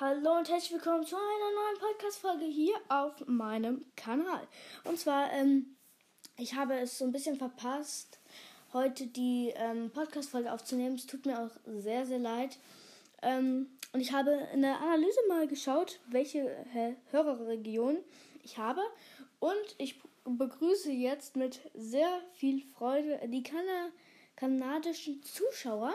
Hallo und herzlich willkommen zu einer neuen Podcast-Folge hier auf meinem Kanal. Und zwar, ähm, ich habe es so ein bisschen verpasst, heute die ähm, Podcast-Folge aufzunehmen. Es tut mir auch sehr, sehr leid. Ähm, und ich habe in der Analyse mal geschaut, welche Hörerregion ich habe. Und ich begrüße jetzt mit sehr viel Freude die kana kanadischen Zuschauer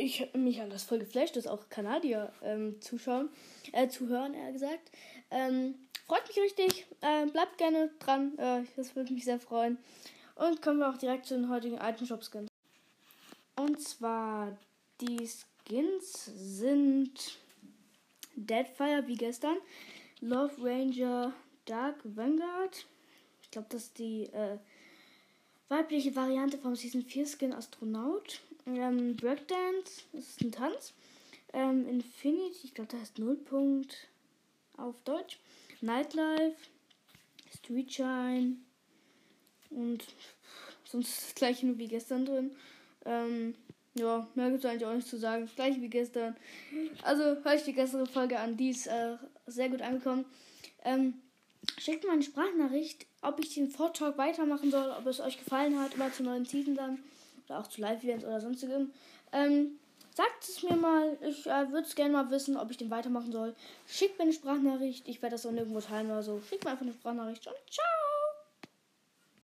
ich mich an das voll geflasht, dass auch Kanadier ähm, zuschauen, äh, zuhören, eher gesagt. Ähm, freut mich richtig. Äh, bleibt gerne dran. Äh, das würde mich sehr freuen. Und kommen wir auch direkt zu den heutigen Item Shop Skins. Und zwar die Skins sind Deadfire wie gestern, Love Ranger Dark Vanguard. Ich glaube, das ist die äh, weibliche Variante vom Season 4 Skin Astronaut. Ähm, Breakdance, das ist ein Tanz. Ähm, Infinity, ich glaube, da heißt Nullpunkt auf Deutsch. Nightlife, Street Shine und sonst das gleiche nur wie gestern drin. Ähm, ja, mehr gibt es eigentlich auch nicht zu sagen. Das gleiche wie gestern. Also höre ich die gestrige Folge an, die ist äh, sehr gut angekommen. Ähm, schickt mir eine Sprachnachricht, ob ich den Vortalk weitermachen soll, ob es euch gefallen hat, immer zu neuen Season dann oder auch zu Live-Events oder sonstigem. Ähm, sagt es mir mal. Ich äh, würde es gerne mal wissen, ob ich den weitermachen soll. Schickt mir eine Sprachnachricht. Ich werde das auch nirgendwo teilen oder so. Schickt mir einfach eine Sprachnachricht und ciao!